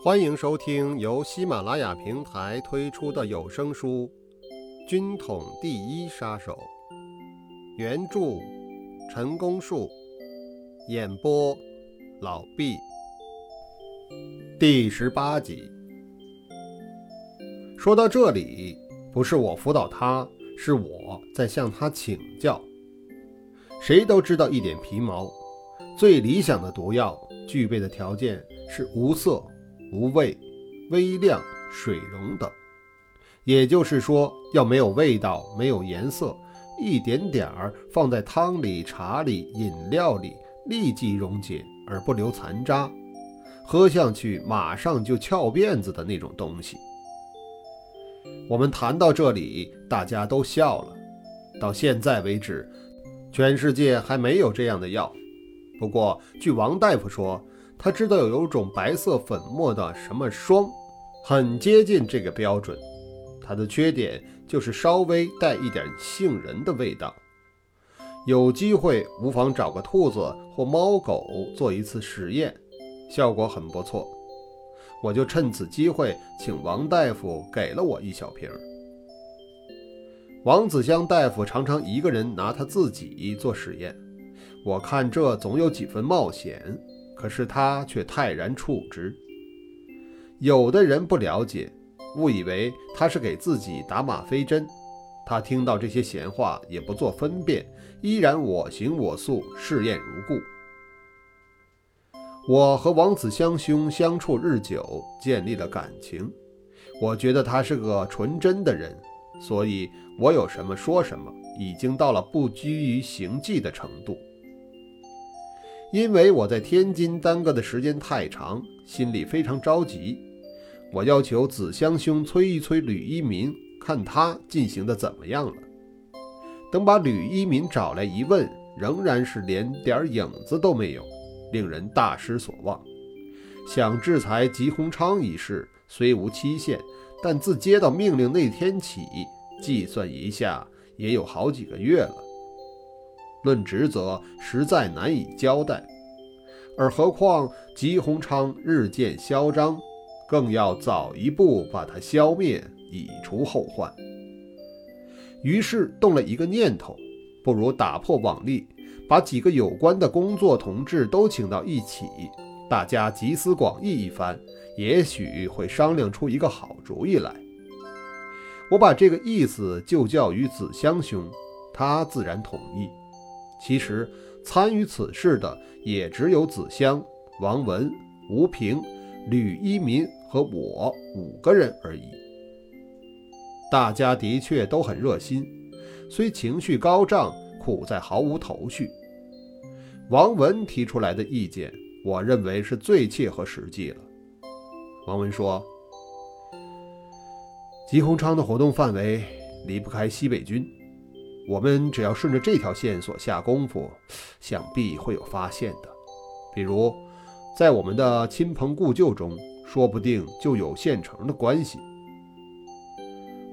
欢迎收听由喜马拉雅平台推出的有声书《军统第一杀手》，原著陈功树，演播老毕，第十八集。说到这里，不是我辅导他，是我在向他请教。谁都知道一点皮毛，最理想的毒药具备的条件是无色。无味、微亮、水溶等，也就是说，要没有味道、没有颜色，一点点儿放在汤里、茶里、饮料里，立即溶解而不留残渣，喝下去马上就翘辫子的那种东西。我们谈到这里，大家都笑了。到现在为止，全世界还没有这样的药。不过，据王大夫说。他知道有有种白色粉末的什么霜，很接近这个标准。它的缺点就是稍微带一点杏仁的味道。有机会无妨找个兔子或猫狗做一次实验，效果很不错。我就趁此机会请王大夫给了我一小瓶。王子香大夫常常一个人拿他自己做实验，我看这总有几分冒险。可是他却泰然处之。有的人不了解，误以为他是给自己打吗啡针。他听到这些闲话也不做分辨，依然我行我素，试验如故。我和王子香兄相处日久，建立了感情。我觉得他是个纯真的人，所以我有什么说什么，已经到了不拘于行迹的程度。因为我在天津耽搁的时间太长，心里非常着急。我要求子香兄催一催吕一民，看他进行的怎么样了。等把吕一民找来一问，仍然是连点影子都没有，令人大失所望。想制裁吉鸿昌一事虽无期限，但自接到命令那天起，计算一下也有好几个月了。论职责，实在难以交代，而何况吉鸿昌日渐嚣张，更要早一步把他消灭，以除后患。于是动了一个念头，不如打破往例，把几个有关的工作同志都请到一起，大家集思广益一番，也许会商量出一个好主意来。我把这个意思就教于子香兄，他自然同意。其实参与此事的也只有子香、王文、吴平、吕一民和我五个人而已。大家的确都很热心，虽情绪高涨，苦在毫无头绪。王文提出来的意见，我认为是最切合实际了。王文说：“吉鸿昌的活动范围离不开西北军。”我们只要顺着这条线索下功夫，想必会有发现的。比如，在我们的亲朋故旧中，说不定就有现成的关系。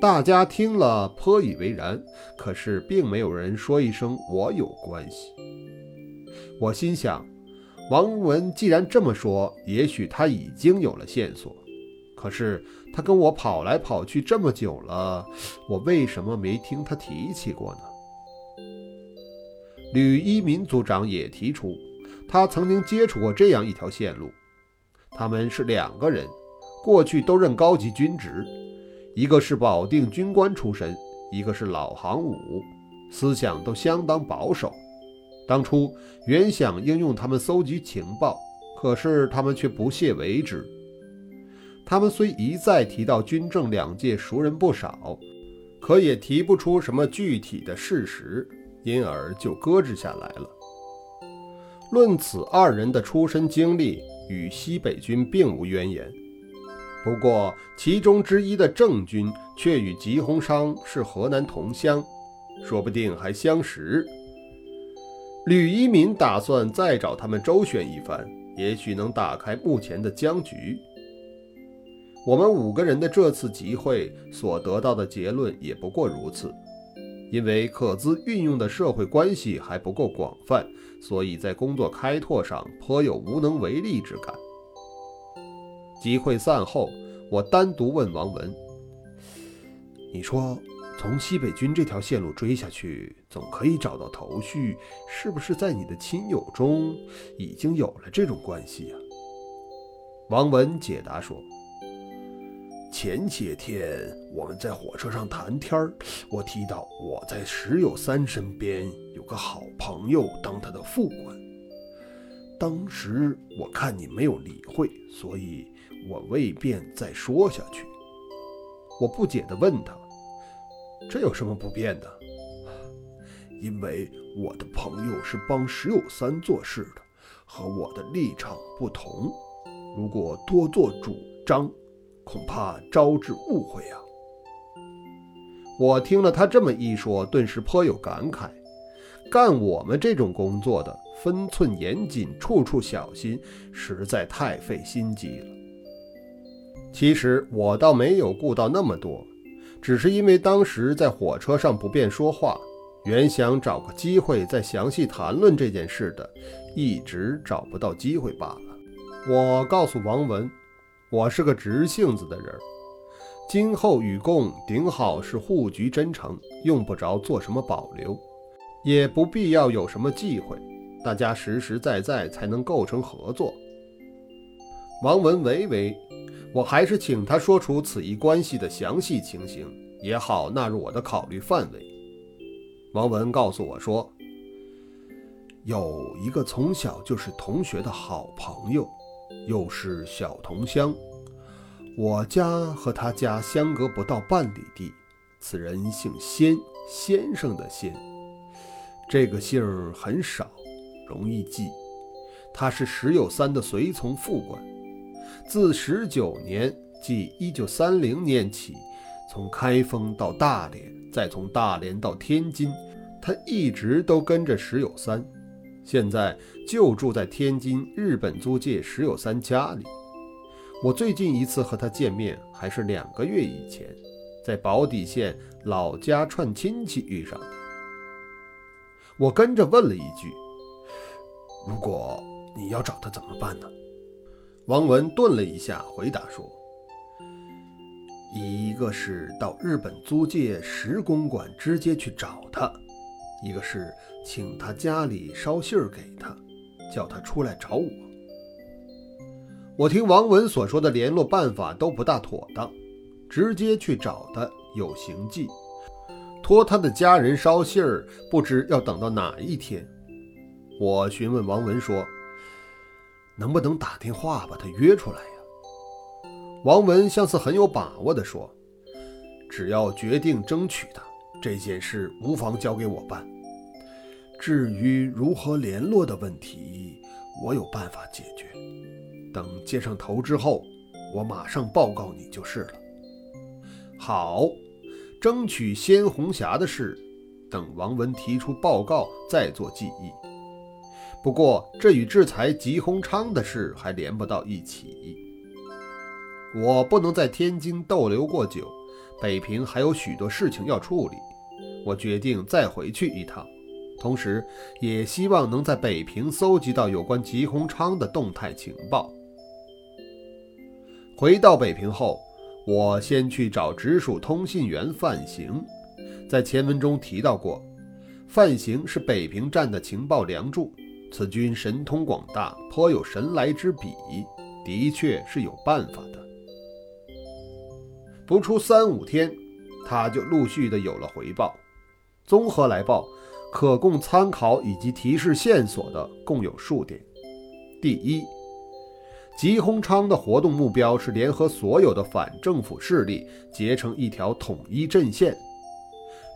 大家听了颇以为然，可是并没有人说一声“我有关系”。我心想，王文既然这么说，也许他已经有了线索。可是他跟我跑来跑去这么久了，我为什么没听他提起过呢？吕一民组长也提出，他曾经接触过这样一条线路。他们是两个人，过去都任高级军职，一个是保定军官出身，一个是老行伍，思想都相当保守。当初原想应用他们搜集情报，可是他们却不屑为之。他们虽一再提到军政两界熟人不少，可也提不出什么具体的事实，因而就搁置下来了。论此二人的出身经历，与西北军并无渊源。不过其中之一的郑军却与吉鸿昌是河南同乡，说不定还相识。吕一民打算再找他们周旋一番，也许能打开目前的僵局。我们五个人的这次集会所得到的结论也不过如此，因为可资运用的社会关系还不够广泛，所以在工作开拓上颇有无能为力之感。集会散后，我单独问王文：“你说，从西北军这条线路追下去，总可以找到头绪，是不是在你的亲友中已经有了这种关系呀？”王文解答说：“前些天我们在火车上谈天儿，我提到我在石友三身边有个好朋友当他的副官。当时我看你没有理会，所以。”我未便再说下去。我不解地问他：“这有什么不便的？”因为我的朋友是帮石友三做事的，和我的立场不同。如果多做主张，恐怕招致误会啊。我听了他这么一说，顿时颇有感慨。干我们这种工作的，分寸严谨，处处小心，实在太费心机了。其实我倒没有顾到那么多，只是因为当时在火车上不便说话，原想找个机会再详细谈论这件事的，一直找不到机会罢了。我告诉王文，我是个直性子的人，今后与共顶好是互局真诚，用不着做什么保留，也不必要有什么忌讳，大家实实在在才能构成合作。王文唯唯。我还是请他说出此一关系的详细情形，也好纳入我的考虑范围。王文告诉我说，有一个从小就是同学的好朋友，又是小同乡，我家和他家相隔不到半里地。此人姓先，先生的先，这个姓儿很少，容易记。他是石友三的随从副官。自十九年，即一九三零年起，从开封到大连，再从大连到天津，他一直都跟着石友三。现在就住在天津日本租界石友三家里。我最近一次和他见面，还是两个月以前，在宝坻县老家串亲戚遇上的。我跟着问了一句：“如果你要找他怎么办呢？”王文顿了一下，回答说：“一个是到日本租界石公馆直接去找他，一个是请他家里捎信儿给他，叫他出来找我。我听王文所说的联络办法都不大妥当，直接去找他有行迹，托他的家人捎信儿，不知要等到哪一天。我询问王文说。”能不能打电话把他约出来呀？王文像是很有把握地说：“只要决定争取他，这件事无妨交给我办。至于如何联络的问题，我有办法解决。等接上头之后，我马上报告你就是了。”好，争取鲜红霞的事，等王文提出报告再做记忆。不过，这与制裁吉鸿昌的事还连不到一起。我不能在天津逗留过久，北平还有许多事情要处理。我决定再回去一趟，同时也希望能在北平搜集到有关吉鸿昌的动态情报。回到北平后，我先去找直属通信员范行，在前文中提到过，范行是北平站的情报梁柱。此君神通广大，颇有神来之笔，的确是有办法的。不出三五天，他就陆续的有了回报。综合来报，可供参考以及提示线索的共有数点。第一，吉鸿昌的活动目标是联合所有的反政府势力，结成一条统一阵线。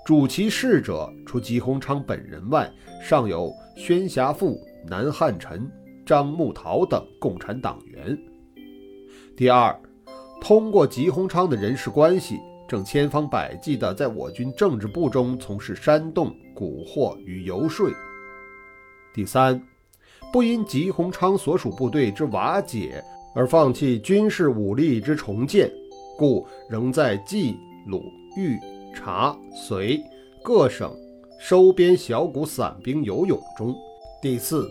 主其事者，除吉鸿昌本人外，尚有。宣侠父、南汉臣、张木桃等共产党员。第二，通过吉鸿昌的人事关系，正千方百计地在我军政治部中从事煽动、蛊惑与游说。第三，不因吉鸿昌所属部队之瓦解而放弃军事武力之重建，故仍在冀、鲁、豫、察、绥各省。收编小股散兵游勇中。第四，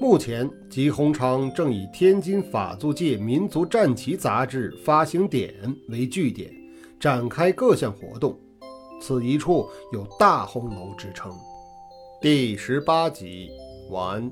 目前，吉鸿昌正以天津法租界民族战旗杂志发行点为据点，展开各项活动。此一处有大红楼之称。第十八集完。